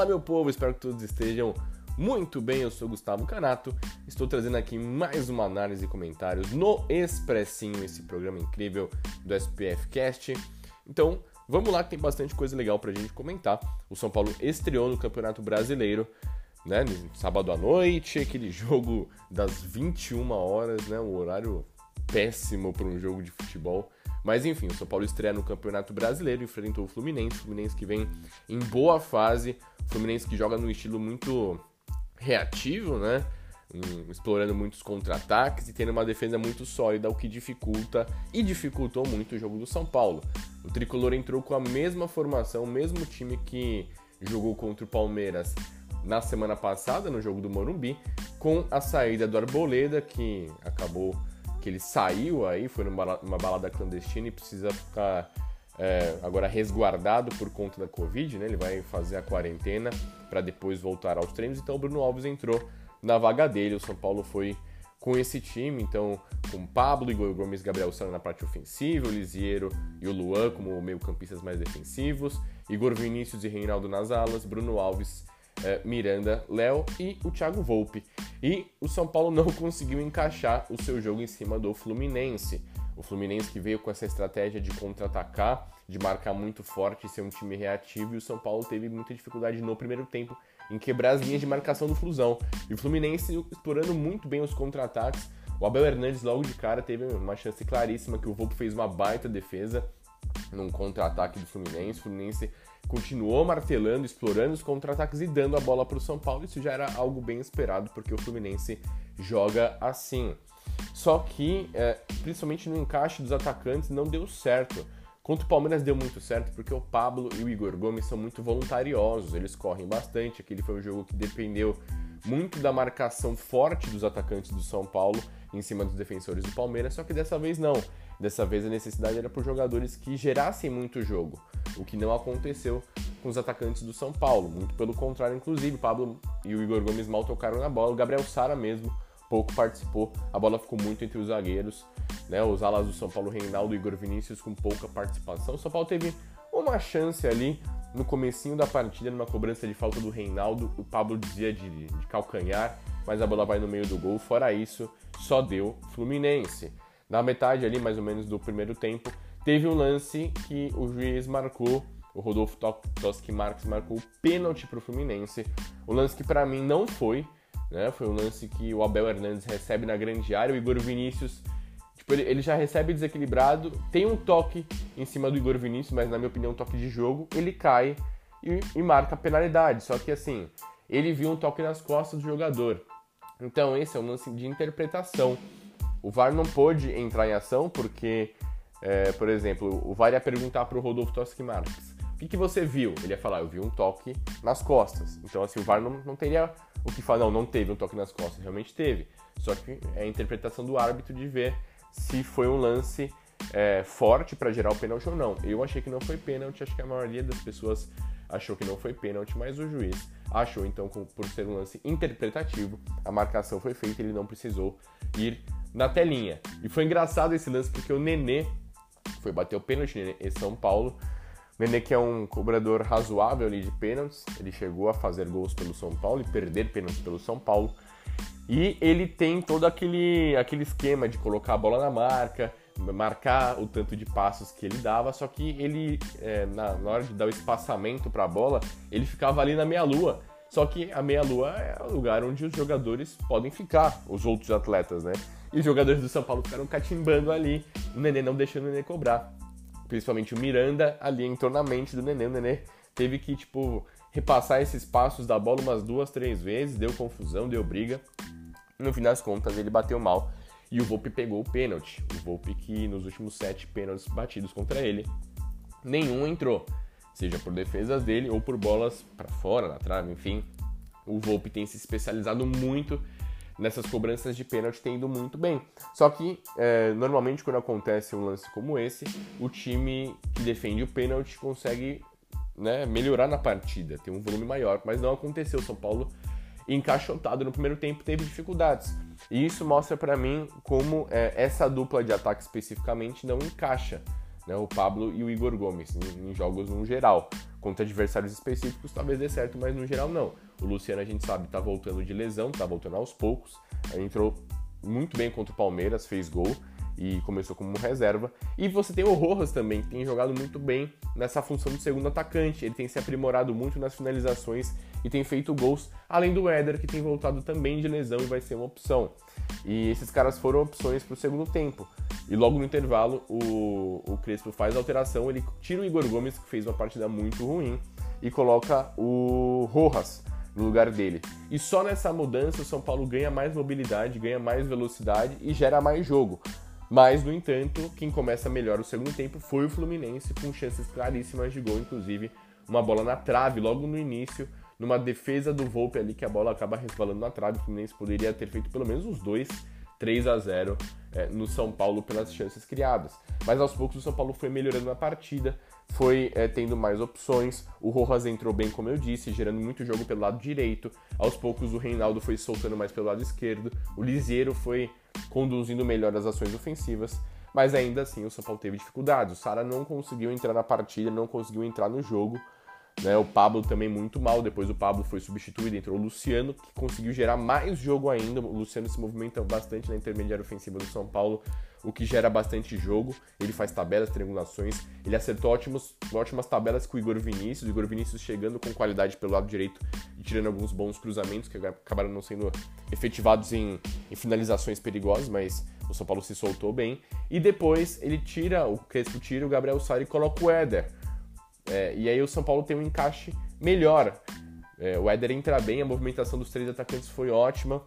Fala meu povo, espero que todos estejam muito bem. Eu sou Gustavo Canato, estou trazendo aqui mais uma análise e comentários no Expressinho, esse programa incrível do SPF Cast. Então, vamos lá que tem bastante coisa legal pra gente comentar. O São Paulo estreou no Campeonato Brasileiro, né, sábado à noite, aquele jogo das 21 horas, né, um horário péssimo para um jogo de futebol. Mas enfim, o São Paulo estreia no Campeonato Brasileiro, enfrentou o Fluminense, o Fluminense que vem em boa fase, Fluminense que joga num estilo muito reativo, né? Um, explorando muitos contra-ataques e tendo uma defesa muito sólida, o que dificulta e dificultou muito o jogo do São Paulo. O tricolor entrou com a mesma formação, o mesmo time que jogou contra o Palmeiras na semana passada, no jogo do Morumbi, com a saída do Arboleda, que acabou que ele saiu aí, foi numa balada clandestina e precisa ficar é, agora resguardado por conta da Covid, né? Ele vai fazer a quarentena para depois voltar aos treinos. Então o Bruno Alves entrou na vaga dele. O São Paulo foi com esse time, então com Pablo, Igor Gomes, Gabriel Sara na parte ofensiva, o Lisiero e o Luan como meio-campistas mais defensivos, Igor Vinícius e Reinaldo nas alas, Bruno Alves é, Miranda, Léo e o Thiago Volpe. E o São Paulo não conseguiu encaixar o seu jogo em cima do Fluminense. O Fluminense que veio com essa estratégia de contra-atacar, de marcar muito forte, ser um time reativo, e o São Paulo teve muita dificuldade no primeiro tempo em quebrar as linhas de marcação do Flusão. E o Fluminense explorando muito bem os contra-ataques. O Abel Hernandes logo de cara teve uma chance claríssima que o Volpe fez uma baita defesa num contra-ataque do Fluminense. O Fluminense continuou martelando, explorando os contra-ataques e dando a bola para o São Paulo. Isso já era algo bem esperado, porque o Fluminense joga assim. Só que, é, principalmente no encaixe dos atacantes, não deu certo. Contra o Palmeiras deu muito certo, porque o Pablo e o Igor Gomes são muito voluntariosos, eles correm bastante. Aquele foi um jogo que dependeu muito da marcação forte dos atacantes do São Paulo em cima dos defensores do Palmeiras, só que dessa vez não. Dessa vez a necessidade era por jogadores que gerassem muito jogo, o que não aconteceu com os atacantes do São Paulo. Muito pelo contrário, inclusive, Pablo e o Igor Gomes mal tocaram na bola, o Gabriel Sara mesmo pouco participou, a bola ficou muito entre os zagueiros, né? Os alas do São Paulo, Reinaldo e Igor Vinícius com pouca participação. O São Paulo teve uma chance ali no comecinho da partida, numa cobrança de falta do Reinaldo, o Pablo dizia de, de calcanhar, mas a bola vai no meio do gol. Fora isso, só deu Fluminense. Na metade ali, mais ou menos, do primeiro tempo, teve um lance que o juiz marcou, o Rodolfo Toski Marques marcou o pênalti para o Fluminense. O lance que para mim não foi, né? Foi um lance que o Abel Hernandes recebe na grande área, o Igor Vinícius tipo, ele, ele já recebe desequilibrado, tem um toque em cima do Igor Vinícius, mas na minha opinião um toque de jogo, ele cai e, e marca a penalidade. Só que assim, ele viu um toque nas costas do jogador. Então esse é um lance de interpretação. O VAR não pôde entrar em ação porque, é, por exemplo, o VAR ia perguntar para o Rodolfo Toschi Marques: que, que, você viu? Ele ia falar: eu vi um toque nas costas. Então, assim, o VAR não, não teria o que falar: não, não teve um toque nas costas. Realmente teve. Só que é a interpretação do árbitro de ver se foi um lance é, forte para gerar o pênalti ou não. Eu achei que não foi pênalti, acho que a maioria das pessoas achou que não foi pênalti, mas o juiz achou então por ser um lance interpretativo, a marcação foi feita, ele não precisou ir na telinha. E foi engraçado esse lance porque o Nenê foi bater o pênalti em São Paulo. Nenê que é um cobrador razoável ali de pênaltis, ele chegou a fazer gols pelo São Paulo e perder pênaltis pelo São Paulo. E ele tem todo aquele, aquele esquema de colocar a bola na marca, marcar o tanto de passos que ele dava, só que ele, é, na, na, hora de dar o espaçamento para a bola, ele ficava ali na meia-lua. Só que a meia-lua é o lugar onde os jogadores podem ficar, os outros atletas, né? E os jogadores do São Paulo ficaram catimbando ali, o Nenê não deixando o Nenê cobrar. Principalmente o Miranda ali entrou na mente do Nenê. O Nenê teve que, tipo, repassar esses passos da bola umas duas, três vezes, deu confusão, deu briga. No fim das contas, ele bateu mal e o Volpe pegou o pênalti. O Volpe que nos últimos sete pênaltis batidos contra ele, nenhum entrou, seja por defesas dele ou por bolas para fora, na trave, enfim. O Volpe tem se especializado muito nessas cobranças de pênalti, tem ido muito bem. Só que, é, normalmente, quando acontece um lance como esse, o time que defende o pênalti consegue né, melhorar na partida, ter um volume maior, mas não aconteceu. O São Paulo encaixotado no primeiro tempo teve dificuldades. E isso mostra para mim como é, essa dupla de ataque especificamente não encaixa. Né, o Pablo e o Igor Gomes em, em jogos no geral. Contra adversários específicos talvez dê certo, mas no geral não. O Luciano a gente sabe tá voltando de lesão, tá voltando aos poucos. Entrou muito bem contra o Palmeiras, fez gol e começou como reserva. E você tem o Rojas também, que tem jogado muito bem nessa função de segundo atacante. Ele tem se aprimorado muito nas finalizações e tem feito gols, além do Éder, que tem voltado também de lesão e vai ser uma opção. E esses caras foram opções para o segundo tempo. E logo no intervalo, o, o Crespo faz a alteração, ele tira o Igor Gomes, que fez uma partida muito ruim, e coloca o Rojas no lugar dele. E só nessa mudança o São Paulo ganha mais mobilidade, ganha mais velocidade e gera mais jogo. Mas, no entanto, quem começa melhor o segundo tempo foi o Fluminense, com chances claríssimas de gol, inclusive uma bola na trave logo no início, numa defesa do Volpe ali, que a bola acaba resbalando na trave. O Fluminense poderia ter feito pelo menos os dois, 3 a 0 é, no São Paulo pelas chances criadas. Mas aos poucos o São Paulo foi melhorando na partida, foi é, tendo mais opções. O Rojas entrou bem, como eu disse, gerando muito jogo pelo lado direito. Aos poucos o Reinaldo foi soltando mais pelo lado esquerdo. O Lisieiro foi conduzindo melhor as ações ofensivas, mas ainda assim o São Paulo teve dificuldades. O Sara não conseguiu entrar na partida, não conseguiu entrar no jogo. Né? O Pablo também muito mal, depois o Pablo foi substituído, entrou o Luciano, que conseguiu gerar mais jogo ainda. O Luciano se movimenta bastante na intermediária ofensiva do São Paulo, o que gera bastante jogo. Ele faz tabelas, triangulações, ele acertou ótimos, ótimas tabelas com o Igor Vinícius, o Igor Vinícius chegando com qualidade pelo lado direito e tirando alguns bons cruzamentos que acabaram não sendo efetivados em, em finalizações perigosas, mas o São Paulo se soltou bem. E depois ele tira, o Crespo tira o Gabriel Sara e coloca o Éder é, e aí o São Paulo tem um encaixe melhor. É, o Éder entra bem, a movimentação dos três atacantes foi ótima.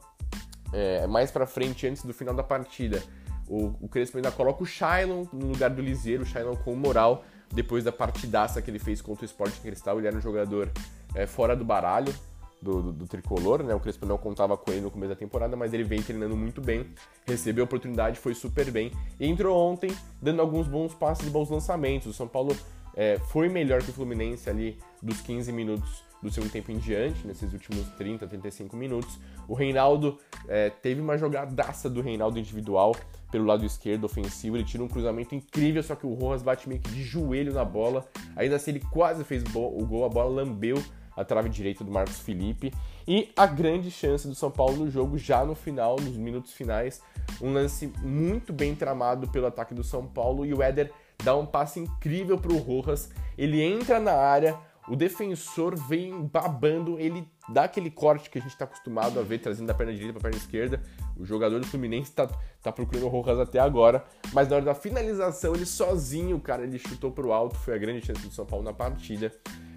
É, mais para frente, antes do final da partida, o, o Crespo ainda coloca o Shailon no lugar do Liseiro, o Shailon com moral, depois da partidaça que ele fez contra o Sport Cristal. Ele era um jogador é, fora do baralho do, do, do, tricolor, né? O Crespo não contava com ele no começo da temporada, mas ele vem treinando muito bem, recebeu a oportunidade, foi super bem. E entrou ontem, dando alguns bons passes e bons lançamentos. O São Paulo é, foi melhor que o Fluminense ali dos 15 minutos do segundo tempo em diante, nesses últimos 30, 35 minutos. O Reinaldo é, teve uma jogadaça do Reinaldo individual pelo lado esquerdo ofensivo, ele tira um cruzamento incrível, só que o Rojas bate meio que de joelho na bola. Ainda assim, ele quase fez o gol, a bola lambeu a trave direita do Marcos Felipe. E a grande chance do São Paulo no jogo, já no final, nos minutos finais, um lance muito bem tramado pelo ataque do São Paulo e o Éder dá um passe incrível para o Rojas. Ele entra na área, o defensor vem babando, ele dá aquele corte que a gente está acostumado a ver, trazendo da perna direita para a perna esquerda. O jogador do Fluminense está tá procurando o Rojas até agora, mas na hora da finalização, ele sozinho, cara, ele chutou para o alto, foi a grande chance do São Paulo na partida.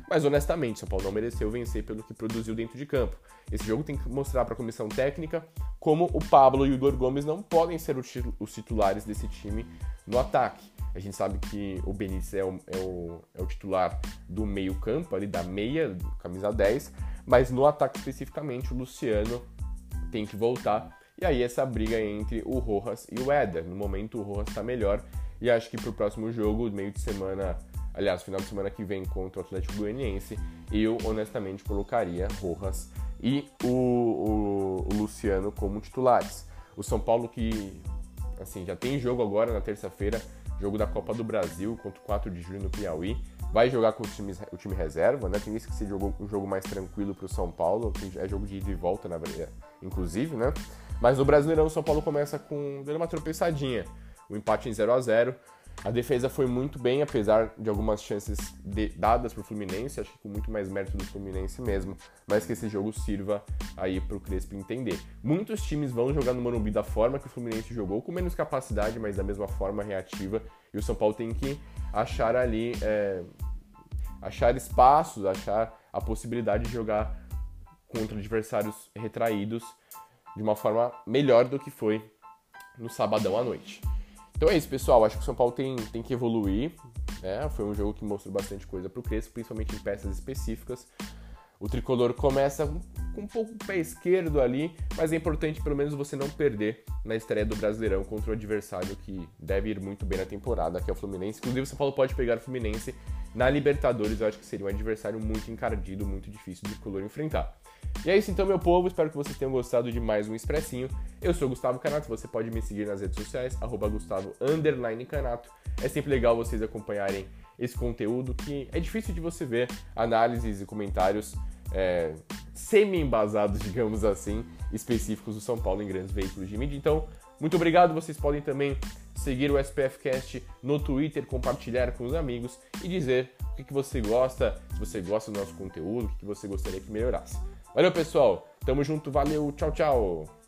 Mas honestamente, São Paulo não mereceu vencer pelo que produziu dentro de campo. Esse jogo tem que mostrar para a comissão técnica como o Pablo e o Igor Gomes não podem ser os titulares desse time no ataque. A gente sabe que o Benítez é o, é o, é o titular do meio-campo, ali da meia, camisa 10, mas no ataque especificamente o Luciano tem que voltar. E aí essa briga entre o Rojas e o Éder. No momento o Rojas está melhor e acho que para o próximo jogo, meio de semana, aliás, final de semana que vem contra o Atlético Goianiense, eu honestamente colocaria Rojas e o, o, o Luciano como titulares. O São Paulo que assim já tem jogo agora na terça-feira jogo da Copa do Brasil contra o 4 de julho no Piauí. Vai jogar com times, o time reserva, né? Tem isso que ser um jogo mais tranquilo para o São Paulo, que é jogo de ida e volta, na inclusive, né? Mas no Brasileirão, o São Paulo começa com dando uma tropeçadinha. O um empate em 0 a 0 a defesa foi muito bem, apesar de algumas chances de, dadas para o Fluminense, acho que com muito mais mérito do Fluminense mesmo, mas que esse jogo sirva aí para o Crespo entender. Muitos times vão jogar no Morumbi da forma que o Fluminense jogou, com menos capacidade, mas da mesma forma reativa, e o São Paulo tem que achar ali, é, achar espaços, achar a possibilidade de jogar contra adversários retraídos de uma forma melhor do que foi no sabadão à noite. Então é isso, pessoal. Acho que o São Paulo tem, tem que evoluir. Né? Foi um jogo que mostrou bastante coisa para o Crespo, principalmente em peças específicas. O tricolor começa com um pouco o pé esquerdo ali, mas é importante pelo menos você não perder na estreia do Brasileirão contra o adversário que deve ir muito bem na temporada, que é o Fluminense. Inclusive, o São Paulo pode pegar o Fluminense na Libertadores. Eu acho que seria um adversário muito encardido, muito difícil do tricolor enfrentar. E é isso então, meu povo. Espero que vocês tenham gostado de mais um Expressinho. Eu sou Gustavo Canato. Você pode me seguir nas redes sociais, arroba Gustavo Canato. É sempre legal vocês acompanharem esse conteúdo que é difícil de você ver análises e comentários é, semi-embasados, digamos assim, específicos do São Paulo em grandes veículos de mídia. Então, muito obrigado. Vocês podem também seguir o SPFcast no Twitter, compartilhar com os amigos e dizer o que, você gosta, se você gosta do nosso conteúdo, o que você gostaria que melhorasse. Valeu, pessoal. Tamo junto. Valeu. Tchau, tchau.